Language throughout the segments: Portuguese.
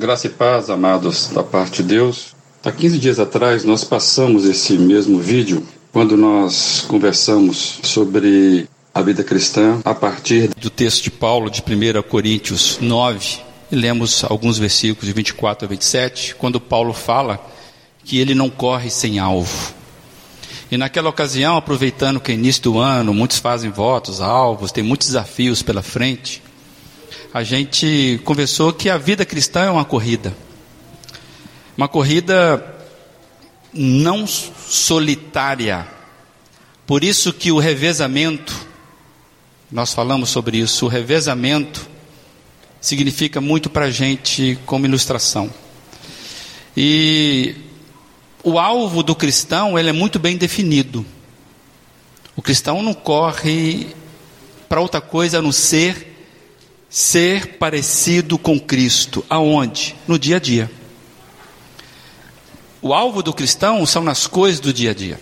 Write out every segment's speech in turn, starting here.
Graça e paz, amados, da parte de Deus. Há 15 dias atrás nós passamos esse mesmo vídeo quando nós conversamos sobre a vida cristã a partir do texto de Paulo de 1 Coríntios 9. E lemos alguns versículos de 24 a 27, quando Paulo fala que ele não corre sem alvo. E naquela ocasião, aproveitando que é início do ano, muitos fazem votos, alvos, tem muitos desafios pela frente, a gente conversou que a vida cristã é uma corrida. Uma corrida não solitária. Por isso que o revezamento, nós falamos sobre isso, o revezamento significa muito para a gente como ilustração. E o alvo do cristão ele é muito bem definido. O cristão não corre para outra coisa a não ser ser parecido com Cristo. Aonde? No dia a dia. O alvo do cristão são nas coisas do dia a dia.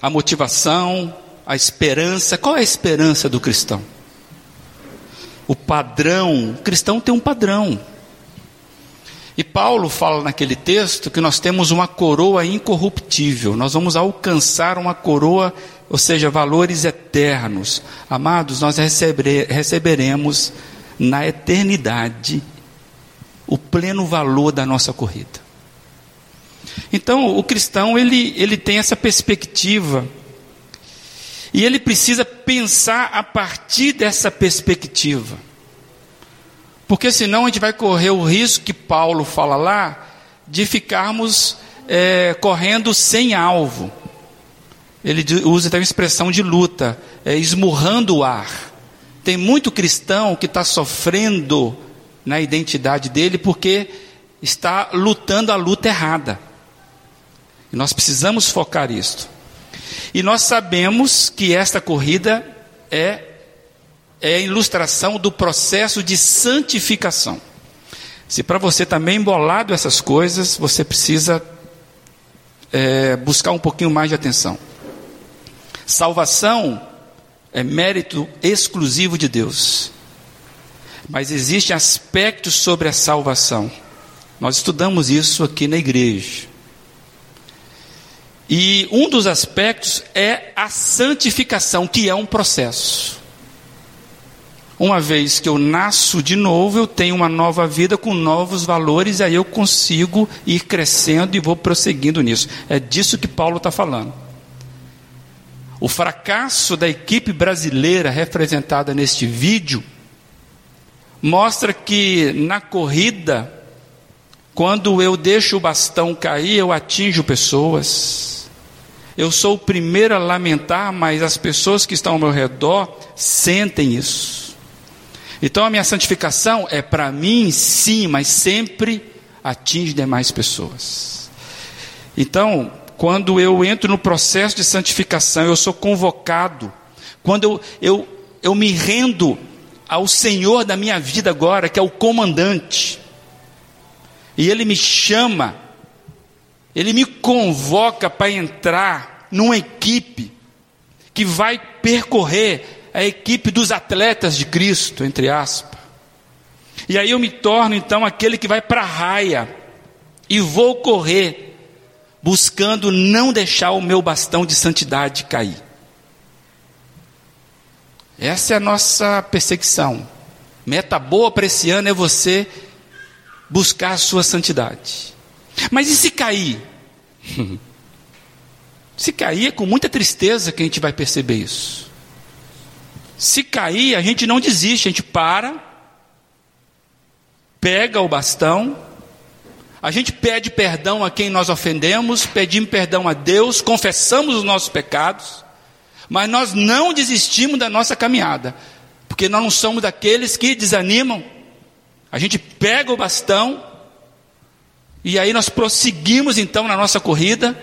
A motivação, a esperança. Qual é a esperança do cristão? O padrão. O cristão tem um padrão. E Paulo fala naquele texto que nós temos uma coroa incorruptível, nós vamos alcançar uma coroa, ou seja, valores eternos. Amados, nós receberemos na eternidade o pleno valor da nossa corrida. Então, o cristão, ele, ele tem essa perspectiva, e ele precisa pensar a partir dessa perspectiva. Porque senão a gente vai correr o risco que Paulo fala lá, de ficarmos é, correndo sem alvo. Ele usa até uma expressão de luta, é, esmurrando o ar. Tem muito cristão que está sofrendo na identidade dele porque está lutando a luta errada. E nós precisamos focar isto. E nós sabemos que esta corrida é, é a ilustração do processo de santificação. Se para você está meio embolado essas coisas, você precisa é, buscar um pouquinho mais de atenção. Salvação é mérito exclusivo de Deus. Mas existem aspectos sobre a salvação. Nós estudamos isso aqui na igreja. E um dos aspectos é a santificação, que é um processo. Uma vez que eu nasço de novo, eu tenho uma nova vida com novos valores, e aí eu consigo ir crescendo e vou prosseguindo nisso. É disso que Paulo está falando. O fracasso da equipe brasileira representada neste vídeo mostra que na corrida, quando eu deixo o bastão cair, eu atinjo pessoas. Eu sou o primeiro a lamentar, mas as pessoas que estão ao meu redor sentem isso. Então a minha santificação é para mim, sim, mas sempre atinge demais pessoas. Então, quando eu entro no processo de santificação, eu sou convocado. Quando eu, eu, eu me rendo ao Senhor da minha vida agora, que é o comandante, e Ele me chama ele me convoca para entrar numa equipe que vai percorrer a equipe dos atletas de Cristo, entre aspas. E aí eu me torno então aquele que vai para a raia e vou correr, buscando não deixar o meu bastão de santidade cair. Essa é a nossa perseguição. Meta boa para esse ano é você buscar a sua santidade. Mas e se cair? se cair é com muita tristeza que a gente vai perceber isso. Se cair, a gente não desiste, a gente para, pega o bastão, a gente pede perdão a quem nós ofendemos, pedimos perdão a Deus, confessamos os nossos pecados, mas nós não desistimos da nossa caminhada, porque nós não somos daqueles que desanimam. A gente pega o bastão, e aí nós prosseguimos então na nossa corrida,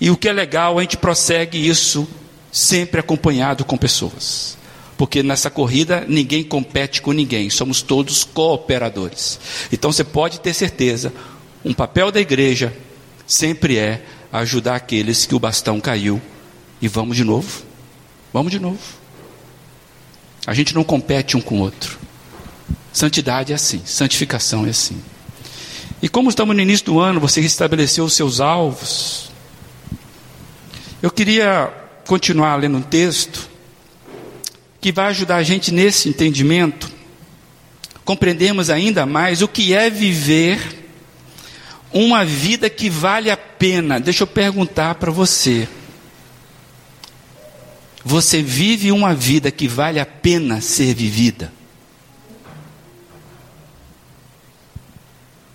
e o que é legal, a gente prossegue isso sempre acompanhado com pessoas. Porque nessa corrida ninguém compete com ninguém, somos todos cooperadores. Então você pode ter certeza, um papel da igreja sempre é ajudar aqueles que o bastão caiu. E vamos de novo. Vamos de novo. A gente não compete um com o outro. Santidade é assim, santificação é assim. E como estamos no início do ano, você estabeleceu os seus alvos. Eu queria continuar lendo um texto que vai ajudar a gente nesse entendimento, compreendemos ainda mais o que é viver uma vida que vale a pena. Deixa eu perguntar para você. Você vive uma vida que vale a pena ser vivida?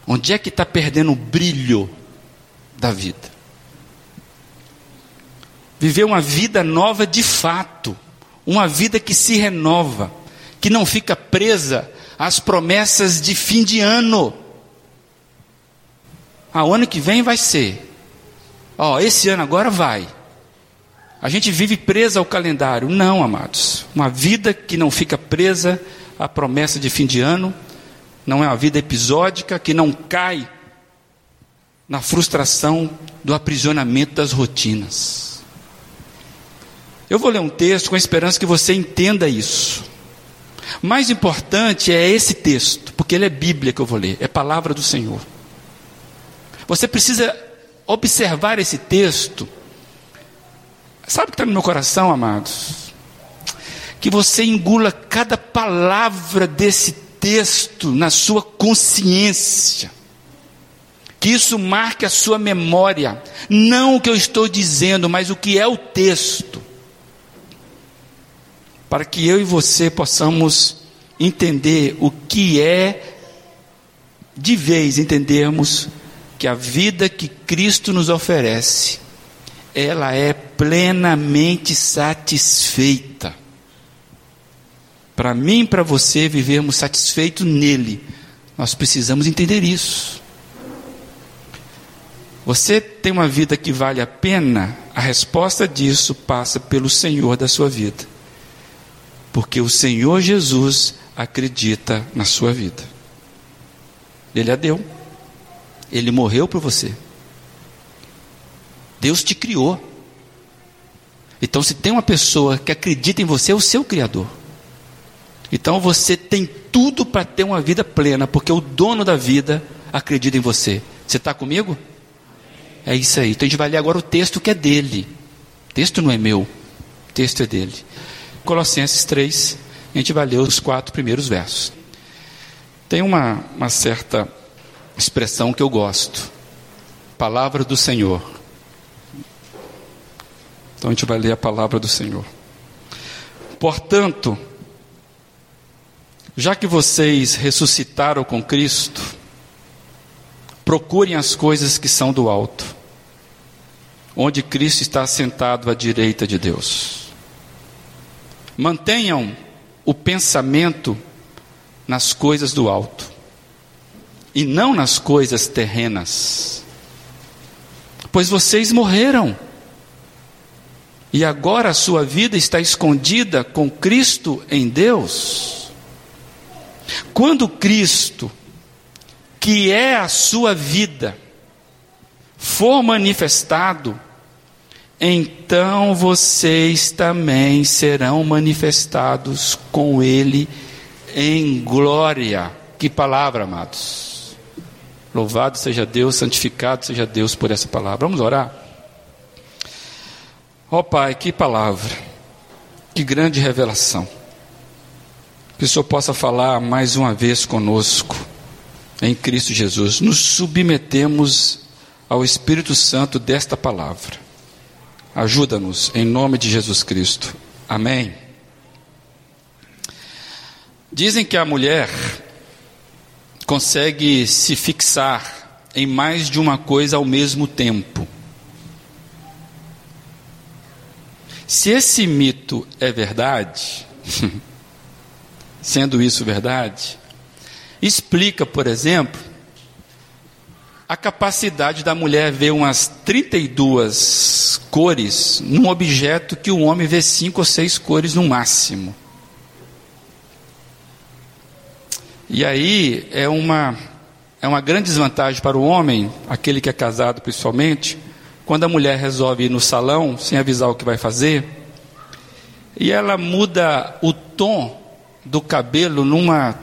Onde é que está perdendo o brilho da vida? Viver uma vida nova de fato, uma vida que se renova, que não fica presa às promessas de fim de ano. Ah, o ano que vem vai ser. Ó, oh, esse ano agora vai. A gente vive presa ao calendário. Não, amados. Uma vida que não fica presa à promessa de fim de ano, não é uma vida episódica que não cai na frustração do aprisionamento das rotinas. Eu vou ler um texto com a esperança que você entenda isso. Mais importante é esse texto, porque ele é Bíblia que eu vou ler, é palavra do Senhor. Você precisa observar esse texto. Sabe o que está no meu coração, amados? Que você engula cada palavra desse texto na sua consciência. Que isso marque a sua memória. Não o que eu estou dizendo, mas o que é o texto. Para que eu e você possamos entender o que é, de vez entendermos que a vida que Cristo nos oferece, ela é plenamente satisfeita. Para mim para você vivermos satisfeitos nele, nós precisamos entender isso. Você tem uma vida que vale a pena? A resposta disso passa pelo Senhor da sua vida. Porque o Senhor Jesus acredita na sua vida. Ele a deu. Ele morreu por você. Deus te criou. Então, se tem uma pessoa que acredita em você, é o seu Criador. Então, você tem tudo para ter uma vida plena, porque o dono da vida acredita em você. Você está comigo? É isso aí. Então, a gente vai ler agora o texto que é dele. O texto não é meu, o texto é dele. Colossenses 3, a gente vai ler os quatro primeiros versos. Tem uma, uma certa expressão que eu gosto. Palavra do Senhor. Então a gente vai ler a palavra do Senhor. Portanto, já que vocês ressuscitaram com Cristo, procurem as coisas que são do alto, onde Cristo está sentado à direita de Deus. Mantenham o pensamento nas coisas do alto e não nas coisas terrenas. Pois vocês morreram. E agora a sua vida está escondida com Cristo em Deus. Quando Cristo, que é a sua vida, for manifestado, então vocês também serão manifestados com Ele em glória. Que palavra, amados. Louvado seja Deus, santificado seja Deus por essa palavra. Vamos orar? Ó oh, Pai, que palavra, que grande revelação. Que o Senhor possa falar mais uma vez conosco, em Cristo Jesus. Nos submetemos ao Espírito Santo desta palavra. Ajuda-nos, em nome de Jesus Cristo. Amém. Dizem que a mulher consegue se fixar em mais de uma coisa ao mesmo tempo. Se esse mito é verdade, sendo isso verdade, explica, por exemplo, a capacidade da mulher ver umas 32 cores num objeto que o homem vê cinco ou seis cores no máximo. E aí é uma, é uma grande desvantagem para o homem, aquele que é casado principalmente, quando a mulher resolve ir no salão sem avisar o que vai fazer, e ela muda o tom do cabelo numa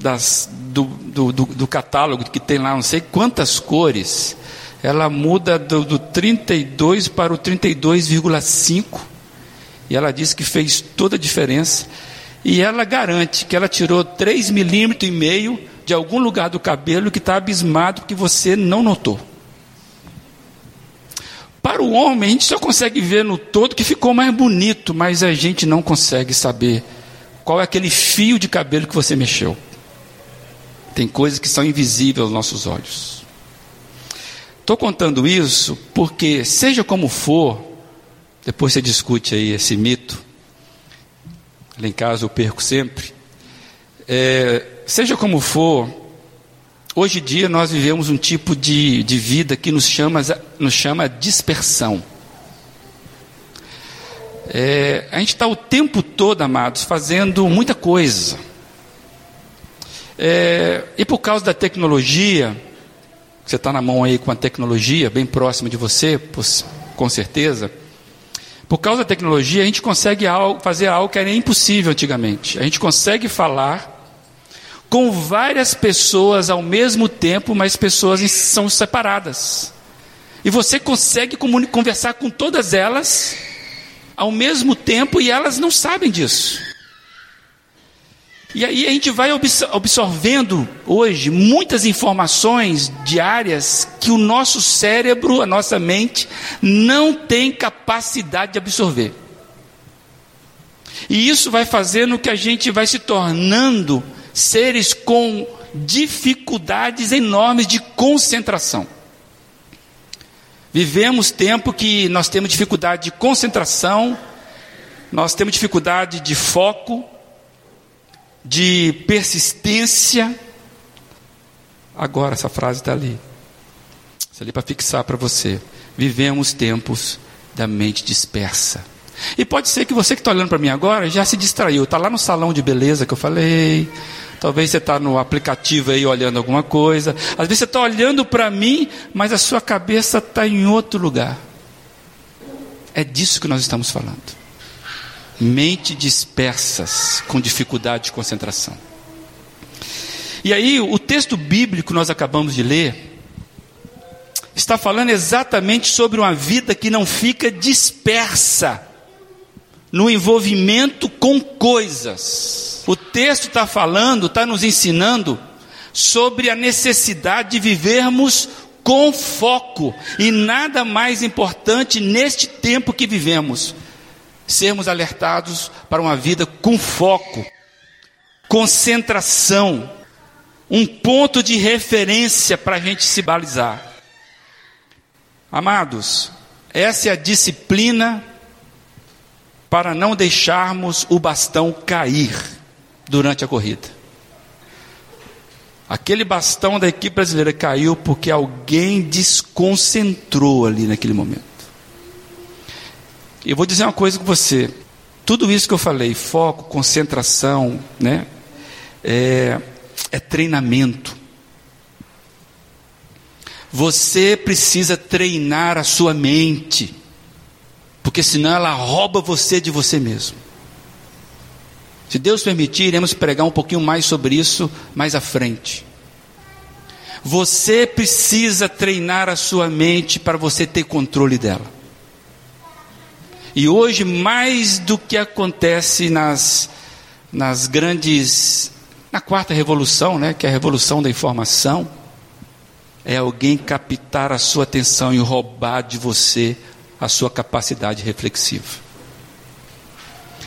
das, do, do, do, do, catálogo que tem lá, não sei quantas cores, ela muda do, do 32 para o 32,5. E ela diz que fez toda a diferença. E ela garante que ela tirou 3 milímetros e meio de algum lugar do cabelo que está abismado que você não notou. Para o homem, a gente só consegue ver no todo que ficou mais bonito, mas a gente não consegue saber qual é aquele fio de cabelo que você mexeu. Tem coisas que são invisíveis aos nossos olhos. Estou contando isso porque, seja como for, depois você discute aí esse mito, lá em casa eu perco sempre. É, seja como for, hoje em dia nós vivemos um tipo de, de vida que nos chama, nos chama dispersão. É, a gente está o tempo todo, amados, fazendo muita coisa. É, e por causa da tecnologia, você está na mão aí com a tecnologia bem próxima de você, com certeza. Por causa da tecnologia, a gente consegue fazer algo que era impossível antigamente. A gente consegue falar com várias pessoas ao mesmo tempo, mas pessoas são separadas. E você consegue conversar com todas elas ao mesmo tempo e elas não sabem disso. E aí a gente vai absorvendo hoje muitas informações diárias que o nosso cérebro, a nossa mente, não tem capacidade de absorver. E isso vai fazendo que a gente vai se tornando seres com dificuldades enormes de concentração. Vivemos tempo que nós temos dificuldade de concentração, nós temos dificuldade de foco, de persistência. Agora, essa frase está ali. Isso ali para fixar para você. Vivemos tempos da mente dispersa. E pode ser que você que está olhando para mim agora já se distraiu. Está lá no salão de beleza que eu falei. Talvez você está no aplicativo aí olhando alguma coisa. Às vezes você está olhando para mim, mas a sua cabeça está em outro lugar. É disso que nós estamos falando mente dispersas, com dificuldade de concentração. E aí, o texto bíblico que nós acabamos de ler, está falando exatamente sobre uma vida que não fica dispersa no envolvimento com coisas. O texto está falando, está nos ensinando sobre a necessidade de vivermos com foco, e nada mais importante neste tempo que vivemos sermos alertados para uma vida com foco, concentração, um ponto de referência para a gente se balizar. Amados, essa é a disciplina para não deixarmos o bastão cair durante a corrida. Aquele bastão da equipe brasileira caiu porque alguém desconcentrou ali naquele momento. Eu vou dizer uma coisa com você. Tudo isso que eu falei, foco, concentração, né? É, é treinamento. Você precisa treinar a sua mente, porque senão ela rouba você de você mesmo. Se Deus permitir, iremos pregar um pouquinho mais sobre isso mais à frente. Você precisa treinar a sua mente para você ter controle dela. E hoje, mais do que acontece nas, nas grandes. Na quarta revolução, né, que é a revolução da informação, é alguém captar a sua atenção e roubar de você a sua capacidade reflexiva.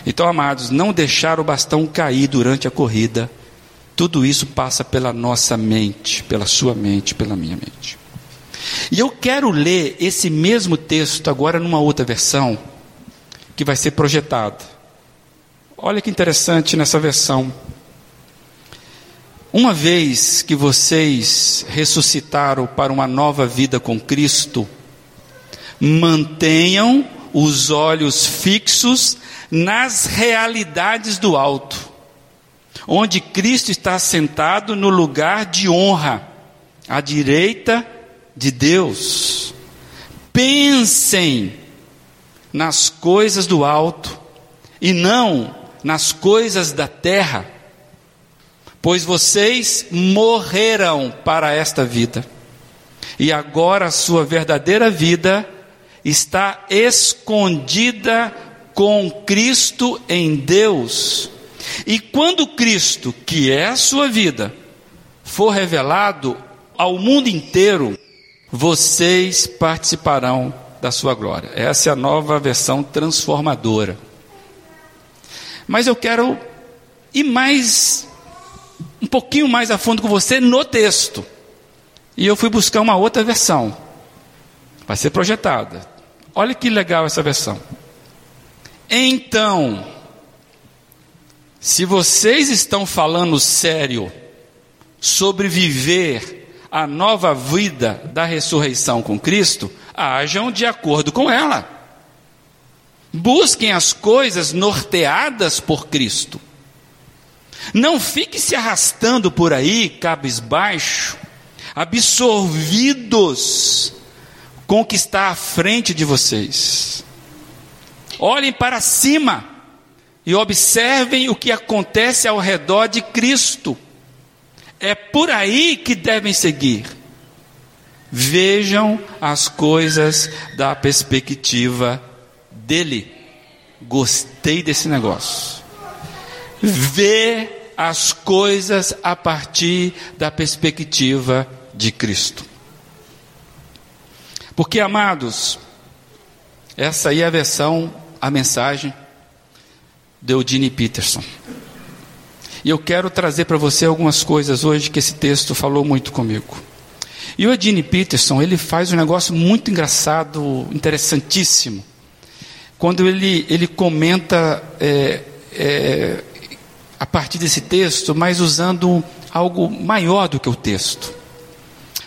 Então, amados, não deixar o bastão cair durante a corrida, tudo isso passa pela nossa mente, pela sua mente, pela minha mente. E eu quero ler esse mesmo texto agora numa outra versão, que vai ser projetado. Olha que interessante nessa versão. Uma vez que vocês ressuscitaram para uma nova vida com Cristo, mantenham os olhos fixos nas realidades do alto, onde Cristo está sentado no lugar de honra, à direita de Deus. Pensem nas coisas do alto e não nas coisas da terra, Pois vocês morreram para esta vida, e agora a sua verdadeira vida está escondida com Cristo em Deus. E quando Cristo, que é a sua vida, for revelado ao mundo inteiro, vocês participarão da sua glória. Essa é a nova versão transformadora. Mas eu quero ir mais, um pouquinho mais a fundo com você no texto. E eu fui buscar uma outra versão. Vai ser projetada. Olha que legal essa versão. Então, se vocês estão falando sério sobre viver a nova vida da ressurreição com Cristo, ajam de acordo com ela. Busquem as coisas norteadas por Cristo. Não fique se arrastando por aí, cabisbaixo, absorvidos com o que está à frente de vocês. Olhem para cima e observem o que acontece ao redor de Cristo. É por aí que devem seguir. Vejam as coisas da perspectiva dele. Gostei desse negócio. Vê as coisas a partir da perspectiva de Cristo. Porque, amados, essa aí é a versão, a mensagem de Eudine Peterson. E eu quero trazer para você algumas coisas hoje que esse texto falou muito comigo. E o Eudine Peterson, ele faz um negócio muito engraçado, interessantíssimo. Quando ele, ele comenta é, é, a partir desse texto, mas usando algo maior do que o texto.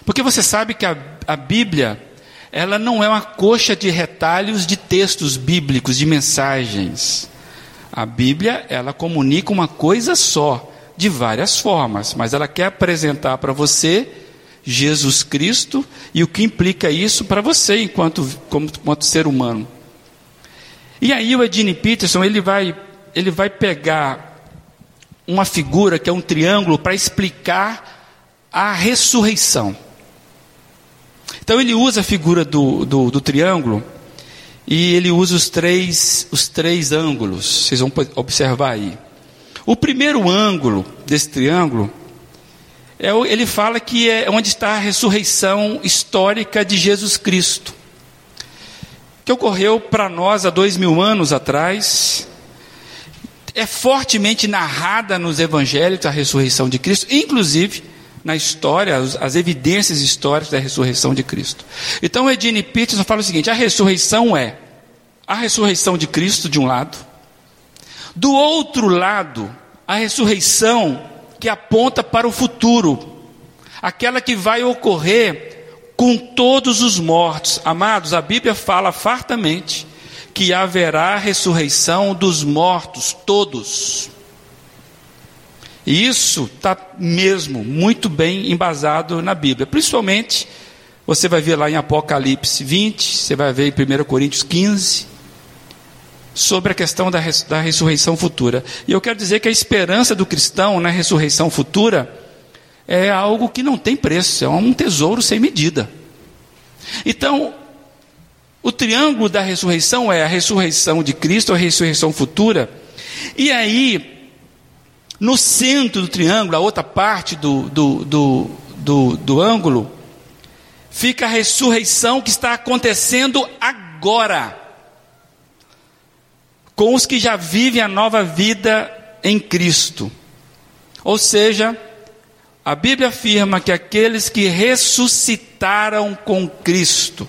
Porque você sabe que a, a Bíblia, ela não é uma coxa de retalhos de textos bíblicos, de mensagens. A Bíblia, ela comunica uma coisa só, de várias formas, mas ela quer apresentar para você Jesus Cristo e o que implica isso para você enquanto, como, enquanto ser humano. E aí o Edine Peterson, ele vai, ele vai pegar uma figura que é um triângulo para explicar a ressurreição. Então ele usa a figura do, do, do triângulo e ele usa os três, os três ângulos, vocês vão observar aí. O primeiro ângulo desse triângulo, é, ele fala que é onde está a ressurreição histórica de Jesus Cristo, que ocorreu para nós há dois mil anos atrás, é fortemente narrada nos evangelhos a ressurreição de Cristo, inclusive na história, as evidências históricas da ressurreição de Cristo. Então, Edine Peterson fala o seguinte: a ressurreição é a ressurreição de Cristo, de um lado, do outro lado, a ressurreição que aponta para o futuro, aquela que vai ocorrer com todos os mortos. Amados, a Bíblia fala fartamente que haverá ressurreição dos mortos, todos. E isso está mesmo muito bem embasado na Bíblia. Principalmente, você vai ver lá em Apocalipse 20, você vai ver em 1 Coríntios 15, sobre a questão da, res, da ressurreição futura. E eu quero dizer que a esperança do cristão na ressurreição futura é algo que não tem preço, é um tesouro sem medida. Então, o triângulo da ressurreição é a ressurreição de Cristo, a ressurreição futura. E aí, no centro do triângulo, a outra parte do, do, do, do, do ângulo, fica a ressurreição que está acontecendo agora, com os que já vivem a nova vida em Cristo. Ou seja, a Bíblia afirma que aqueles que ressuscitaram com Cristo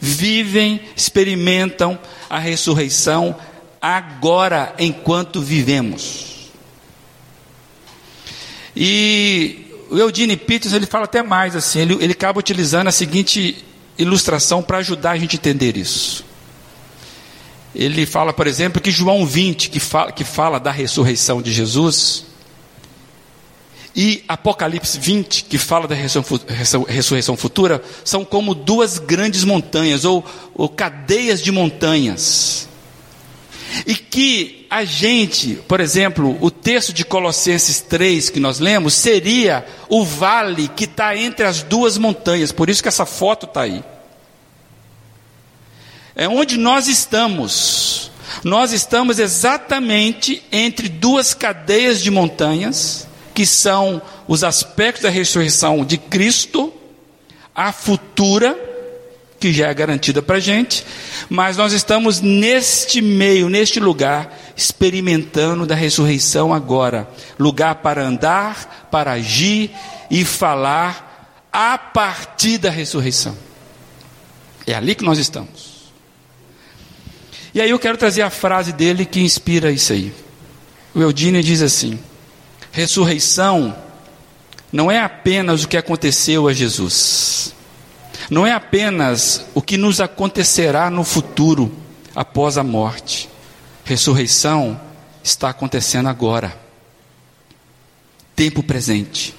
vivem, experimentam a ressurreição agora enquanto vivemos. E o Eudine Peters ele fala até mais assim, ele, ele acaba utilizando a seguinte ilustração para ajudar a gente a entender isso. Ele fala, por exemplo, que João 20, que fala, que fala da ressurreição de Jesus, e Apocalipse 20, que fala da ressurreição futura, são como duas grandes montanhas, ou, ou cadeias de montanhas. E que a gente, por exemplo, o texto de Colossenses 3 que nós lemos, seria o vale que está entre as duas montanhas, por isso que essa foto está aí. É onde nós estamos. Nós estamos exatamente entre duas cadeias de montanhas, que são os aspectos da ressurreição de Cristo, a futura, que já é garantida para a gente, mas nós estamos neste meio, neste lugar, experimentando da ressurreição agora lugar para andar, para agir e falar a partir da ressurreição. É ali que nós estamos. E aí eu quero trazer a frase dele que inspira isso aí. O Eudine diz assim: ressurreição não é apenas o que aconteceu a Jesus, não é apenas o que nos acontecerá no futuro, após a morte. Ressurreição está acontecendo agora, tempo presente.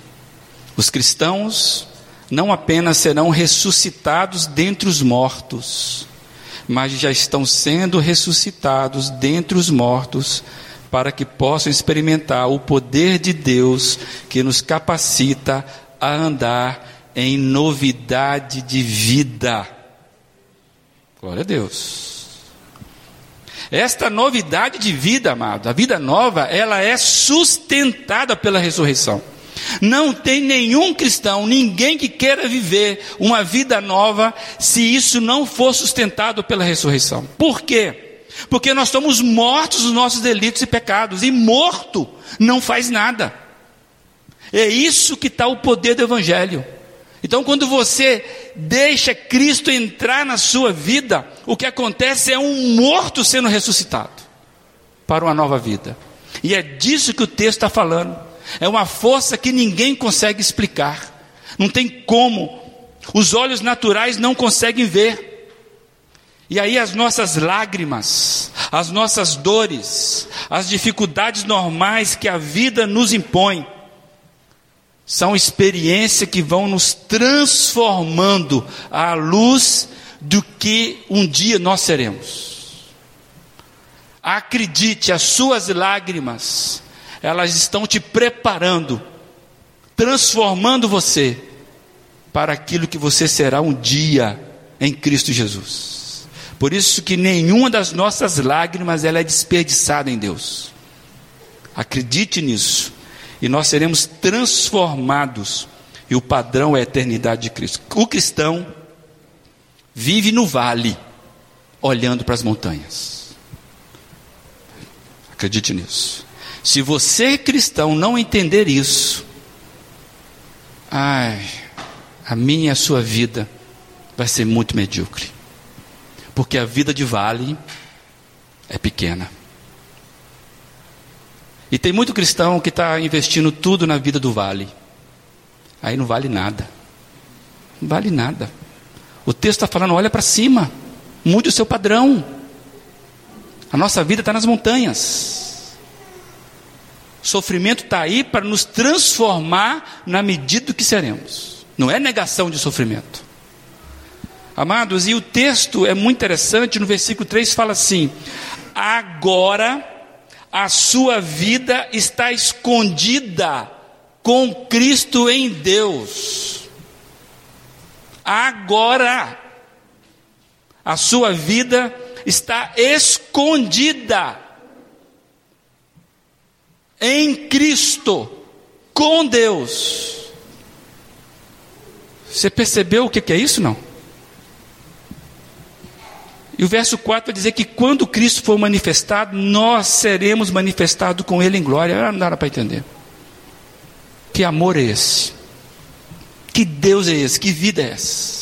Os cristãos não apenas serão ressuscitados dentre os mortos, mas já estão sendo ressuscitados dentre os mortos, para que possam experimentar o poder de Deus que nos capacita a andar em novidade de vida. Glória a Deus. Esta novidade de vida, amado, a vida nova, ela é sustentada pela ressurreição. Não tem nenhum cristão, ninguém que queira viver uma vida nova, se isso não for sustentado pela ressurreição. Por quê? Porque nós estamos mortos nos nossos delitos e pecados, e morto não faz nada. É isso que está o poder do Evangelho. Então, quando você deixa Cristo entrar na sua vida, o que acontece é um morto sendo ressuscitado para uma nova vida. E é disso que o texto está falando. É uma força que ninguém consegue explicar. Não tem como. Os olhos naturais não conseguem ver. E aí as nossas lágrimas, as nossas dores, as dificuldades normais que a vida nos impõe, são experiências que vão nos transformando à luz do que um dia nós seremos. Acredite, as suas lágrimas, elas estão te preparando, transformando você para aquilo que você será um dia em Cristo Jesus. Por isso que nenhuma das nossas lágrimas ela é desperdiçada em Deus. Acredite nisso e nós seremos transformados, e o padrão é a eternidade de Cristo. O cristão vive no vale, olhando para as montanhas. Acredite nisso. Se você cristão não entender isso, ai, a minha e a sua vida vai ser muito medíocre. Porque a vida de vale é pequena. E tem muito cristão que está investindo tudo na vida do vale. Aí não vale nada. Não vale nada. O texto está falando: olha para cima, mude o seu padrão. A nossa vida está nas montanhas. Sofrimento está aí para nos transformar na medida do que seremos. Não é negação de sofrimento. Amados, e o texto é muito interessante, no versículo 3 fala assim: agora a sua vida está escondida com Cristo em Deus. Agora, a sua vida está escondida em Cristo, com Deus. Você percebeu o que é isso? Não? E o verso 4 vai dizer que quando Cristo for manifestado, nós seremos manifestados com Ele em glória. Não dá para entender. Que amor é esse? Que Deus é esse? Que vida é essa?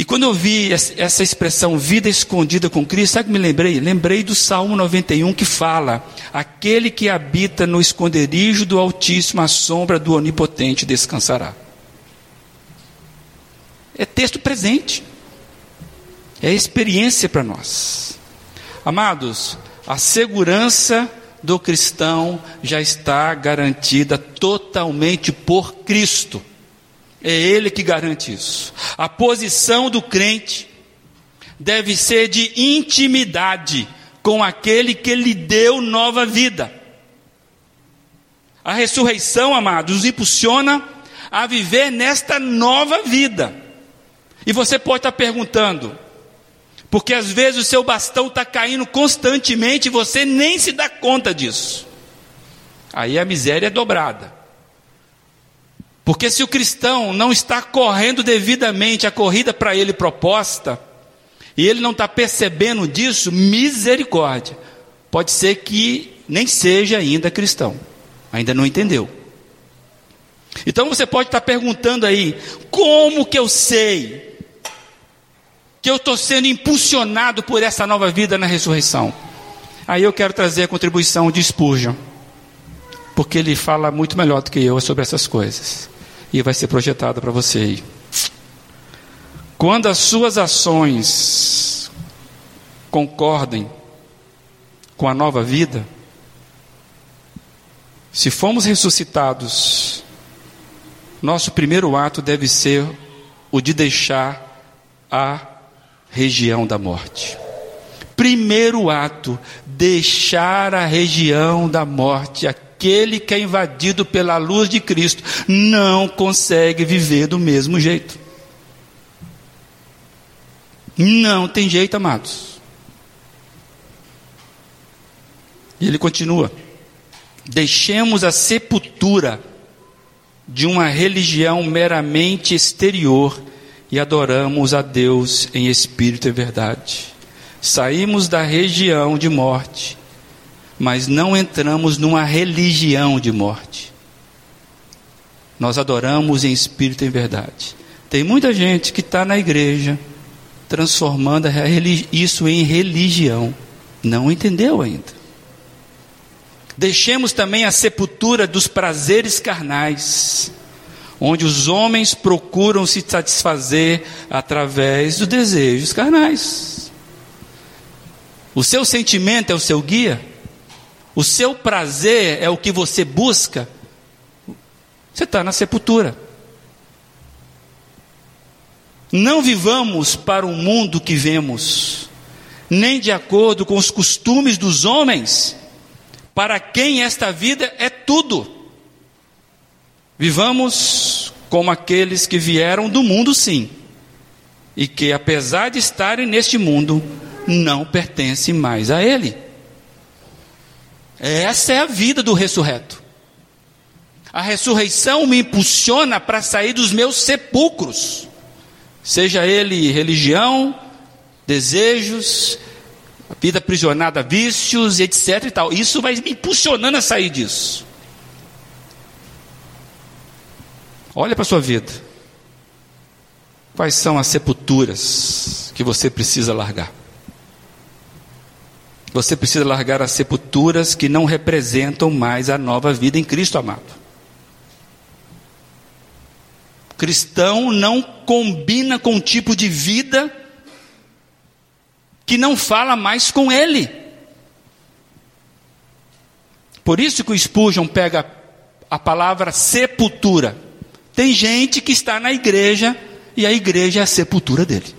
E quando eu vi essa expressão vida escondida com Cristo, sabe o que me lembrei? Lembrei do Salmo 91 que fala: Aquele que habita no esconderijo do Altíssimo, a sombra do Onipotente descansará. É texto presente. É experiência para nós. Amados, a segurança do cristão já está garantida totalmente por Cristo. É Ele que garante isso. A posição do crente deve ser de intimidade com aquele que lhe deu nova vida. A ressurreição, amados, nos impulsiona a viver nesta nova vida. E você pode estar perguntando, porque às vezes o seu bastão está caindo constantemente e você nem se dá conta disso. Aí a miséria é dobrada. Porque se o cristão não está correndo devidamente a corrida para ele proposta, e ele não está percebendo disso, misericórdia. Pode ser que nem seja ainda cristão, ainda não entendeu. Então você pode estar perguntando aí: como que eu sei que eu estou sendo impulsionado por essa nova vida na ressurreição? Aí eu quero trazer a contribuição de Spurgeon, porque ele fala muito melhor do que eu sobre essas coisas, e vai ser projetado para você aí. Quando as suas ações concordem com a nova vida, se fomos ressuscitados, nosso primeiro ato deve ser o de deixar a região da morte. Primeiro ato, deixar a região da morte. Aquele que é invadido pela luz de Cristo não consegue viver do mesmo jeito. Não tem jeito, amados. E ele continua: deixemos a sepultura de uma religião meramente exterior e adoramos a Deus em espírito e verdade. Saímos da região de morte, mas não entramos numa religião de morte. Nós adoramos em espírito e verdade. Tem muita gente que está na igreja, transformando isso em religião. Não entendeu ainda. Deixemos também a sepultura dos prazeres carnais, onde os homens procuram se satisfazer através dos desejos carnais. O seu sentimento é o seu guia, o seu prazer é o que você busca. Você está na sepultura. Não vivamos para o mundo que vemos, nem de acordo com os costumes dos homens, para quem esta vida é tudo. Vivamos como aqueles que vieram do mundo, sim, e que, apesar de estarem neste mundo, não pertencem mais a ele. Essa é a vida do ressurreto. A ressurreição me impulsiona para sair dos meus sepulcros seja ele religião, desejos, vida aprisionada a vícios, etc e tal. Isso vai me impulsionando a sair disso. Olha para a sua vida. Quais são as sepulturas que você precisa largar? Você precisa largar as sepulturas que não representam mais a nova vida em Cristo amado. cristão não combina com um tipo de vida que não fala mais com ele. Por isso que o Spurgeon pega a palavra sepultura. Tem gente que está na igreja e a igreja é a sepultura dele.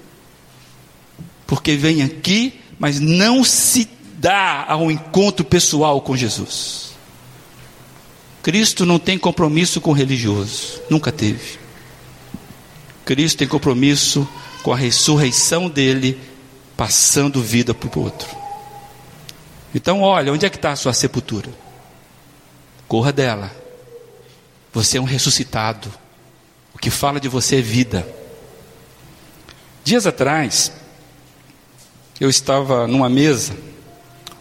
Porque vem aqui, mas não se dá ao encontro pessoal com Jesus. Cristo não tem compromisso com religioso, nunca teve. Cristo tem compromisso com a ressurreição dele, passando vida para o outro. Então, olha, onde é que está a sua sepultura? Corra dela. Você é um ressuscitado. O que fala de você é vida. Dias atrás, eu estava numa mesa,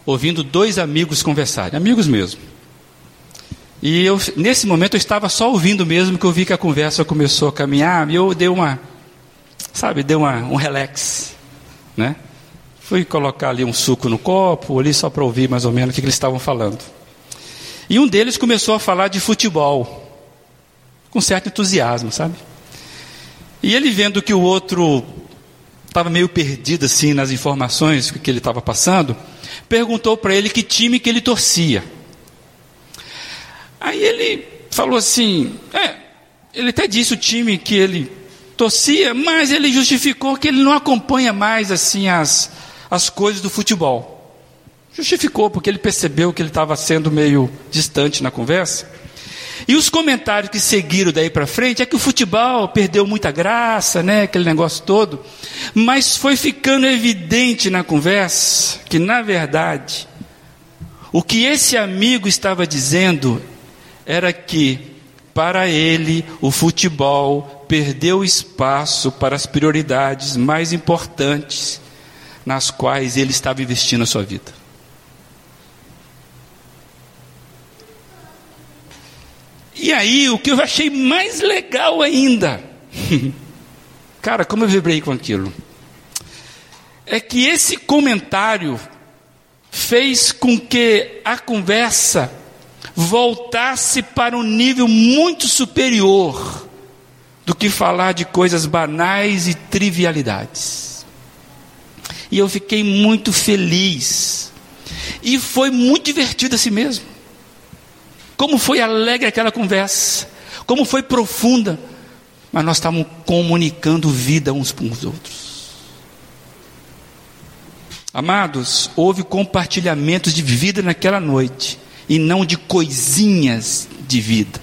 ouvindo dois amigos conversarem, amigos mesmo. E eu, nesse momento eu estava só ouvindo mesmo, que eu vi que a conversa começou a caminhar, e eu dei uma, sabe, dei uma, um relax, né? Fui colocar ali um suco no copo, ali só para ouvir mais ou menos o que, que eles estavam falando. E um deles começou a falar de futebol, com certo entusiasmo, sabe? E ele vendo que o outro estava meio perdido assim nas informações que ele estava passando, perguntou para ele que time que ele torcia. Aí ele falou assim: é, ele até disse o time que ele torcia, mas ele justificou que ele não acompanha mais assim as, as coisas do futebol. Justificou, porque ele percebeu que ele estava sendo meio distante na conversa. E os comentários que seguiram daí para frente é que o futebol perdeu muita graça, né, aquele negócio todo. Mas foi ficando evidente na conversa que, na verdade, o que esse amigo estava dizendo era que, para ele, o futebol perdeu espaço para as prioridades mais importantes nas quais ele estava investindo a sua vida. E aí, o que eu achei mais legal ainda, cara, como eu vibrei com aquilo, é que esse comentário fez com que a conversa voltasse para um nível muito superior do que falar de coisas banais e trivialidades. E eu fiquei muito feliz. E foi muito divertido assim mesmo. Como foi alegre aquela conversa, como foi profunda, mas nós estávamos comunicando vida uns com os outros. Amados, houve compartilhamentos de vida naquela noite, e não de coisinhas de vida.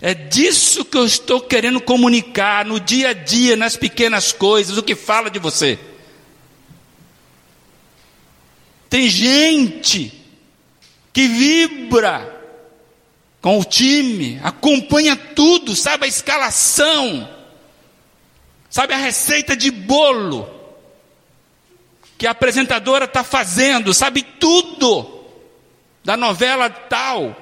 É disso que eu estou querendo comunicar no dia a dia, nas pequenas coisas, o que fala de você. Tem gente que vibra com o time, acompanha tudo, sabe a escalação, sabe a receita de bolo que a apresentadora está fazendo, sabe tudo da novela tal.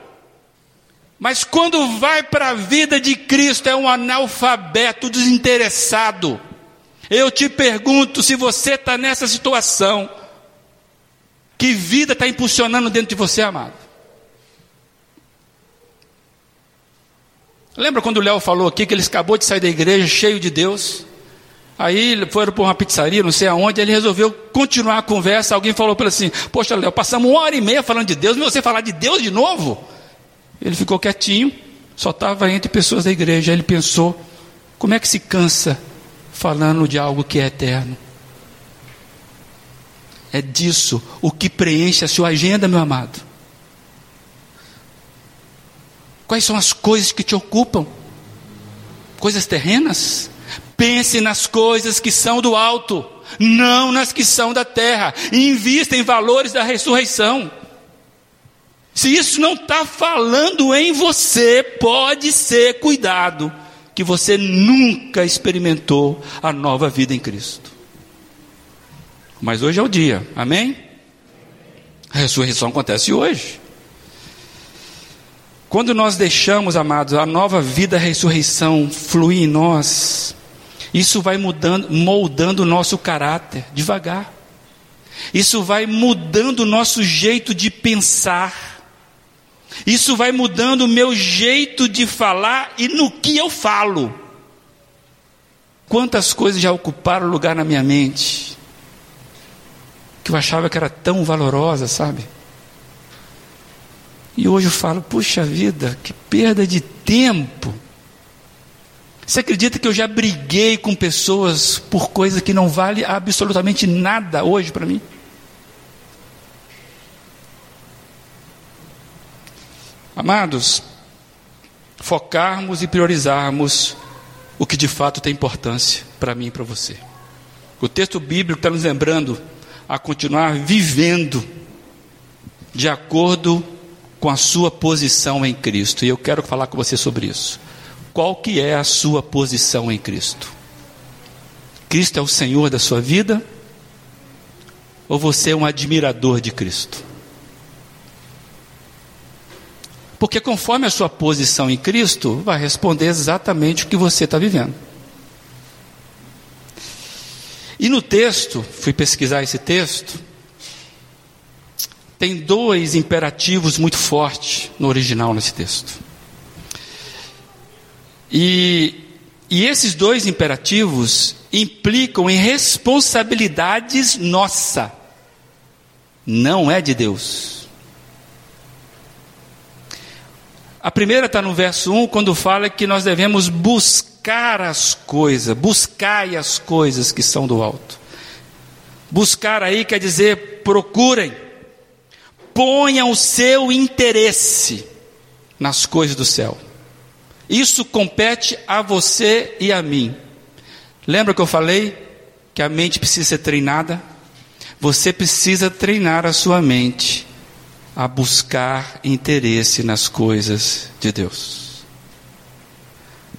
Mas quando vai para a vida de Cristo, é um analfabeto desinteressado. Eu te pergunto se você está nessa situação. Que vida está impulsionando dentro de você, amado? Lembra quando o Léo falou aqui que ele acabou de sair da igreja cheio de Deus? Aí foram para uma pizzaria, não sei aonde, ele resolveu continuar a conversa. Alguém falou para ele assim: Poxa, Léo, passamos uma hora e meia falando de Deus, mas você falar de Deus de novo? Ele ficou quietinho, só estava entre pessoas da igreja. Ele pensou: Como é que se cansa falando de algo que é eterno? É disso o que preenche a sua agenda, meu amado. Quais são as coisas que te ocupam? Coisas terrenas? Pense nas coisas que são do alto, não nas que são da terra. invista em valores da ressurreição. Se isso não está falando em você, pode ser cuidado, que você nunca experimentou a nova vida em Cristo. Mas hoje é o dia, amém? A ressurreição acontece hoje. Quando nós deixamos, amados, a nova vida, a ressurreição fluir em nós, isso vai mudando, moldando o nosso caráter devagar. Isso vai mudando o nosso jeito de pensar. Isso vai mudando o meu jeito de falar e no que eu falo. Quantas coisas já ocuparam lugar na minha mente? Que eu achava que era tão valorosa, sabe? E hoje eu falo, puxa vida, que perda de tempo. Você acredita que eu já briguei com pessoas por coisa que não vale absolutamente nada hoje para mim? Amados, focarmos e priorizarmos o que de fato tem importância para mim e para você. O texto bíblico está nos lembrando a continuar vivendo de acordo com a sua posição em Cristo. E eu quero falar com você sobre isso. Qual que é a sua posição em Cristo? Cristo é o Senhor da sua vida? Ou você é um admirador de Cristo? Porque conforme a sua posição em Cristo, vai responder exatamente o que você está vivendo. E no texto, fui pesquisar esse texto, tem dois imperativos muito fortes no original nesse texto. E, e esses dois imperativos implicam em responsabilidades nossa, não é de Deus. A primeira está no verso 1, quando fala que nós devemos buscar as coisas, buscai as coisas que são do alto. Buscar aí quer dizer procurem, ponham o seu interesse nas coisas do céu. Isso compete a você e a mim. Lembra que eu falei que a mente precisa ser treinada? Você precisa treinar a sua mente a buscar interesse nas coisas de Deus.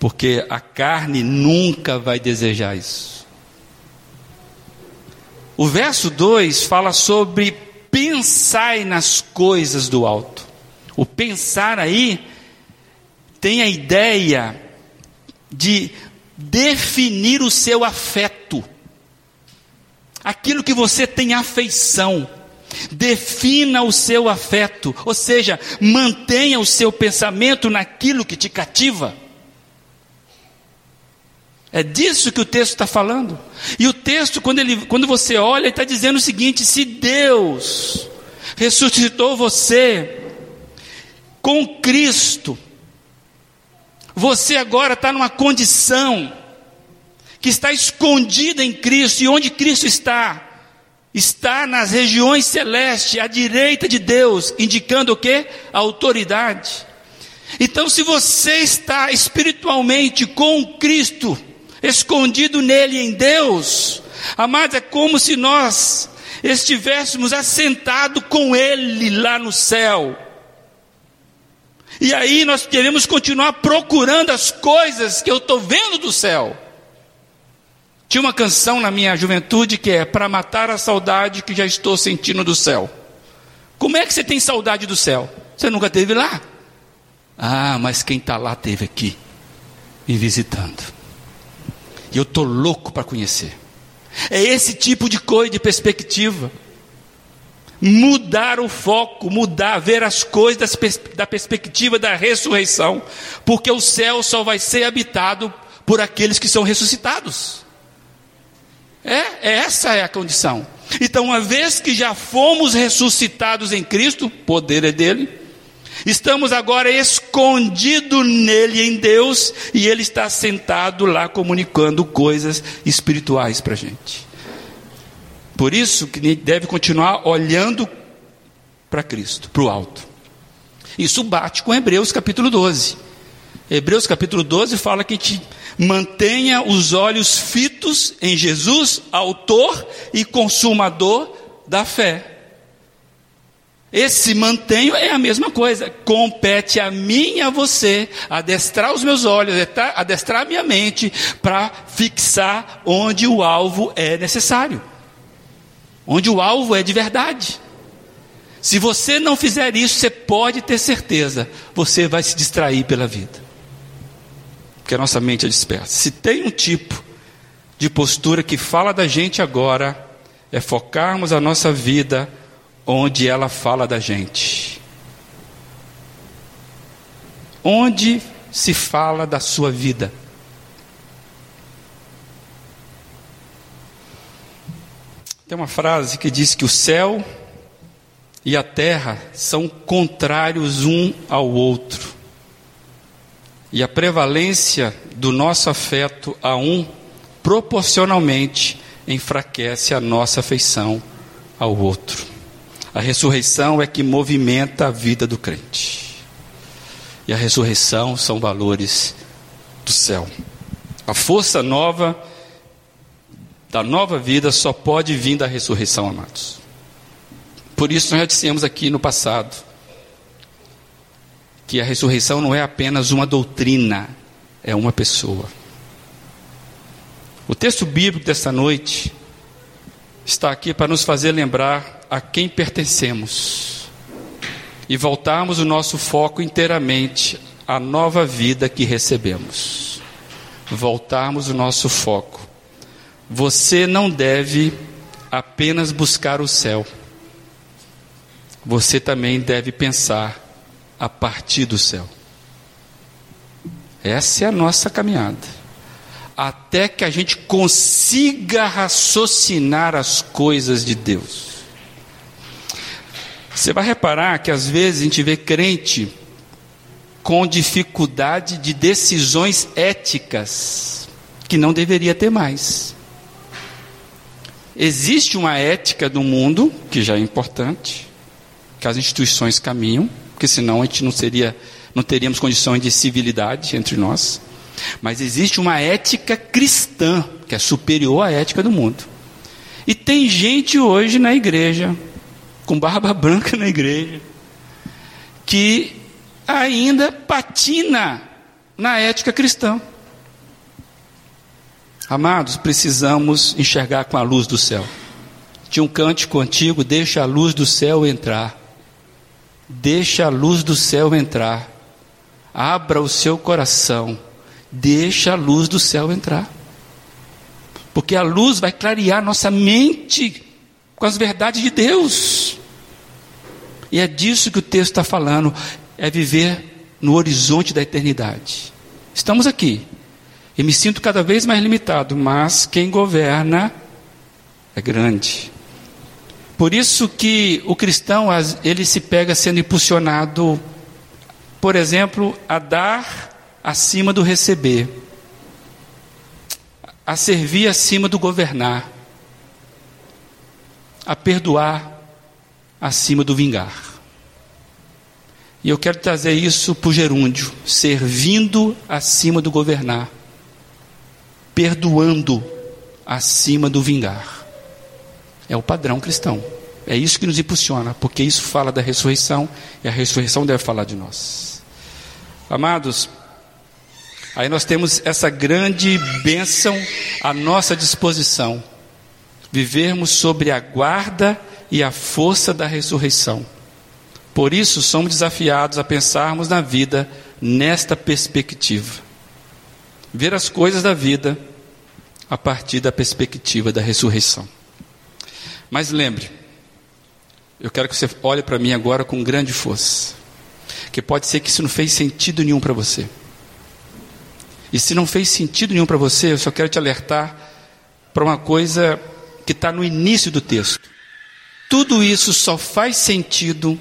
Porque a carne nunca vai desejar isso. O verso 2 fala sobre pensar nas coisas do alto. O pensar aí tem a ideia de definir o seu afeto, aquilo que você tem afeição. Defina o seu afeto, ou seja, mantenha o seu pensamento naquilo que te cativa. É disso que o texto está falando. E o texto, quando, ele, quando você olha, está dizendo o seguinte: se Deus ressuscitou você com Cristo, você agora está numa condição que está escondida em Cristo, e onde Cristo está? Está nas regiões celestes, à direita de Deus, indicando o que? A autoridade. Então, se você está espiritualmente com Cristo, escondido nele em Deus, amados, é como se nós estivéssemos assentados com Ele lá no céu. E aí nós queremos continuar procurando as coisas que eu estou vendo do céu. Tinha uma canção na minha juventude que é para matar a saudade que já estou sentindo do céu. Como é que você tem saudade do céu? Você nunca teve lá? Ah, mas quem está lá teve aqui, me visitando. E eu estou louco para conhecer. É esse tipo de coisa, de perspectiva mudar o foco, mudar, ver as coisas da perspectiva da ressurreição, porque o céu só vai ser habitado por aqueles que são ressuscitados. É, essa é a condição. Então, uma vez que já fomos ressuscitados em Cristo, poder é dele, estamos agora escondidos nele em Deus, e ele está sentado lá comunicando coisas espirituais para a gente. Por isso que deve continuar olhando para Cristo, para o alto. Isso bate com Hebreus capítulo 12. Hebreus capítulo 12 fala que gente mantenha os olhos fitos em Jesus, autor e consumador da fé. Esse mantenho é a mesma coisa. Compete a mim e a você adestrar os meus olhos, adestrar a minha mente para fixar onde o alvo é necessário onde o alvo é de verdade. Se você não fizer isso, você pode ter certeza, você vai se distrair pela vida. Porque a nossa mente é dispersa. Se tem um tipo de postura que fala da gente agora, é focarmos a nossa vida onde ela fala da gente. Onde se fala da sua vida? Tem uma frase que diz que o céu e a terra são contrários um ao outro. E a prevalência do nosso afeto a um proporcionalmente enfraquece a nossa afeição ao outro. A ressurreição é que movimenta a vida do crente. E a ressurreição são valores do céu. A força nova da nova vida só pode vir da ressurreição, amados. Por isso nós já dissemos aqui no passado que a ressurreição não é apenas uma doutrina, é uma pessoa. O texto bíblico desta noite está aqui para nos fazer lembrar a quem pertencemos e voltarmos o nosso foco inteiramente à nova vida que recebemos. Voltarmos o nosso foco você não deve apenas buscar o céu. Você também deve pensar a partir do céu. Essa é a nossa caminhada. Até que a gente consiga raciocinar as coisas de Deus. Você vai reparar que às vezes a gente vê crente com dificuldade de decisões éticas que não deveria ter mais. Existe uma ética do mundo, que já é importante, que as instituições caminham, porque senão a gente não seria, não teríamos condições de civilidade entre nós. Mas existe uma ética cristã, que é superior à ética do mundo. E tem gente hoje na igreja, com barba branca na igreja, que ainda patina na ética cristã. Amados, precisamos enxergar com a luz do céu. Tinha um cântico antigo: Deixa a luz do céu entrar. Deixa a luz do céu entrar. Abra o seu coração. Deixa a luz do céu entrar. Porque a luz vai clarear nossa mente com as verdades de Deus. E é disso que o texto está falando: é viver no horizonte da eternidade. Estamos aqui, e me sinto cada vez mais limitado, mas quem governa é grande. Por isso que o cristão, ele se pega sendo impulsionado, por exemplo, a dar acima do receber, a servir acima do governar, a perdoar acima do vingar. E eu quero trazer isso para o gerúndio, servindo acima do governar perdoando acima do vingar. É o padrão cristão. É isso que nos impulsiona, porque isso fala da ressurreição e a ressurreição deve falar de nós. Amados, aí nós temos essa grande bênção à nossa disposição. Vivermos sobre a guarda e a força da ressurreição. Por isso somos desafiados a pensarmos na vida nesta perspectiva ver as coisas da vida a partir da perspectiva da ressurreição. Mas lembre, eu quero que você olhe para mim agora com grande força, que pode ser que isso não fez sentido nenhum para você. E se não fez sentido nenhum para você, eu só quero te alertar para uma coisa que está no início do texto. Tudo isso só faz sentido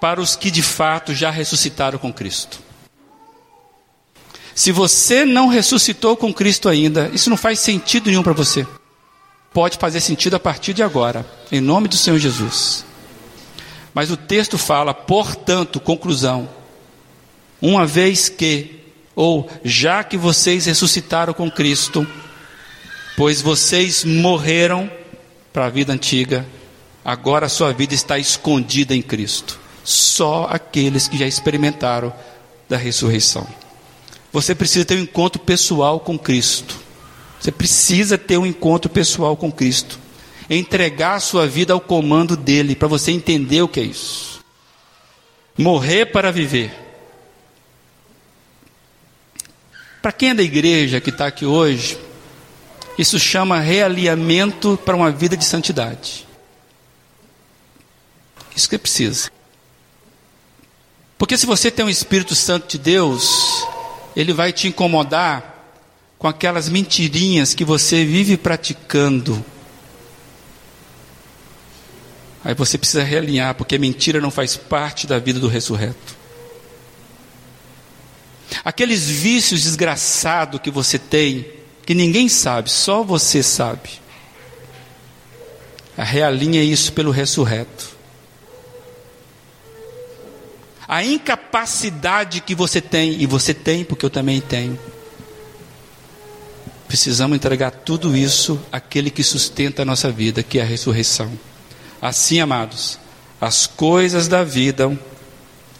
para os que de fato já ressuscitaram com Cristo. Se você não ressuscitou com Cristo ainda, isso não faz sentido nenhum para você. Pode fazer sentido a partir de agora, em nome do Senhor Jesus. Mas o texto fala, portanto, conclusão, uma vez que, ou já que vocês ressuscitaram com Cristo, pois vocês morreram para a vida antiga, agora a sua vida está escondida em Cristo. Só aqueles que já experimentaram da ressurreição. Você precisa ter um encontro pessoal com Cristo. Você precisa ter um encontro pessoal com Cristo. Entregar a sua vida ao comando dele, para você entender o que é isso. Morrer para viver. Para quem é da igreja que está aqui hoje, isso chama realinhamento para uma vida de santidade. Isso que precisa. Porque se você tem um Espírito Santo de Deus, ele vai te incomodar com aquelas mentirinhas que você vive praticando. Aí você precisa realinhar, porque mentira não faz parte da vida do ressurreto. Aqueles vícios desgraçados que você tem, que ninguém sabe, só você sabe. Realinha isso pelo ressurreto. a incapacidade que você tem, e você tem porque eu também tenho. Precisamos entregar tudo isso àquele que sustenta a nossa vida, que é a ressurreição. Assim, amados, as coisas da vida,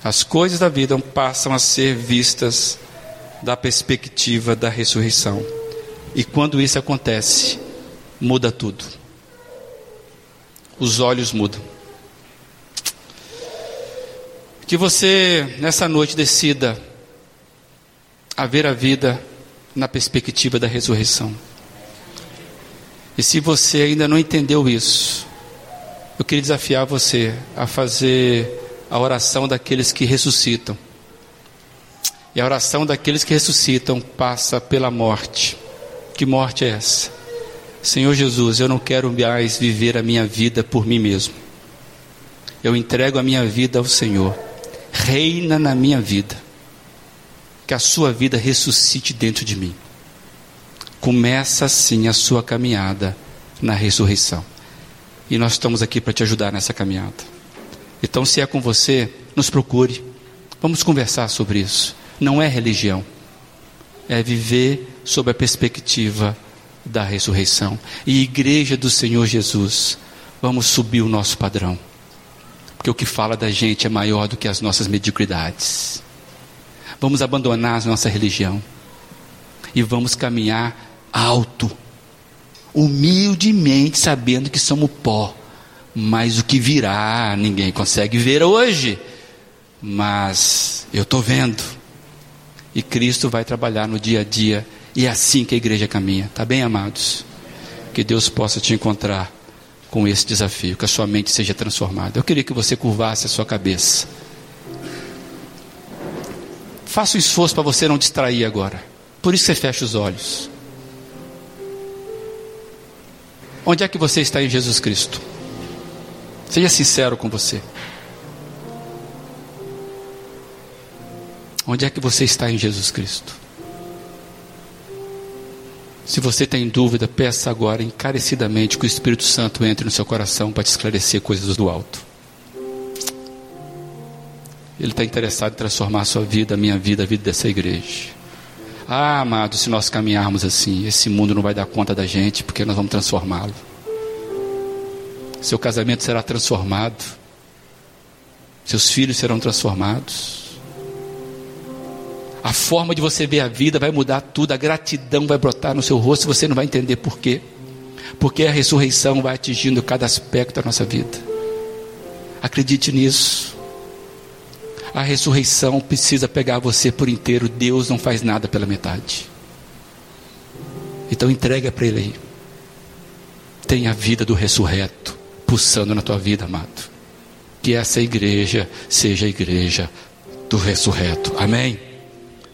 as coisas da vida passam a ser vistas da perspectiva da ressurreição. E quando isso acontece, muda tudo. Os olhos mudam. Que você, nessa noite, decida a ver a vida na perspectiva da ressurreição. E se você ainda não entendeu isso, eu queria desafiar você a fazer a oração daqueles que ressuscitam. E a oração daqueles que ressuscitam passa pela morte. Que morte é essa? Senhor Jesus, eu não quero mais viver a minha vida por mim mesmo. Eu entrego a minha vida ao Senhor reina na minha vida. Que a sua vida ressuscite dentro de mim. Começa assim a sua caminhada na ressurreição. E nós estamos aqui para te ajudar nessa caminhada. Então, se é com você, nos procure. Vamos conversar sobre isso. Não é religião, é viver sob a perspectiva da ressurreição. E igreja do Senhor Jesus, vamos subir o nosso padrão. Porque o que fala da gente é maior do que as nossas mediocridades. Vamos abandonar a nossa religião e vamos caminhar alto, humildemente, sabendo que somos pó. Mas o que virá, ninguém consegue ver hoje. Mas eu estou vendo. E Cristo vai trabalhar no dia a dia. E é assim que a igreja caminha. Tá bem, amados? Que Deus possa te encontrar com esse desafio, que a sua mente seja transformada. Eu queria que você curvasse a sua cabeça. Faça o um esforço para você não distrair agora. Por isso você fecha os olhos. Onde é que você está em Jesus Cristo? Seja sincero com você. Onde é que você está em Jesus Cristo? Se você tem dúvida, peça agora encarecidamente que o Espírito Santo entre no seu coração para te esclarecer coisas do alto. Ele está interessado em transformar a sua vida, a minha vida, a vida dessa igreja. Ah, amado, se nós caminharmos assim, esse mundo não vai dar conta da gente, porque nós vamos transformá-lo. Seu casamento será transformado. Seus filhos serão transformados. A forma de você ver a vida vai mudar tudo, a gratidão vai brotar no seu rosto, você não vai entender por quê. Porque a ressurreição vai atingindo cada aspecto da nossa vida. Acredite nisso. A ressurreição precisa pegar você por inteiro. Deus não faz nada pela metade. Então entrega para Ele aí. Tenha a vida do ressurreto pulsando na tua vida, amado. Que essa igreja seja a igreja do ressurreto. Amém?